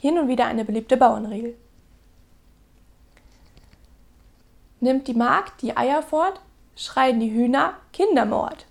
Hier nun wieder eine beliebte Bauernregel. Nimmt die Magd die Eier fort, schreien die Hühner Kindermord.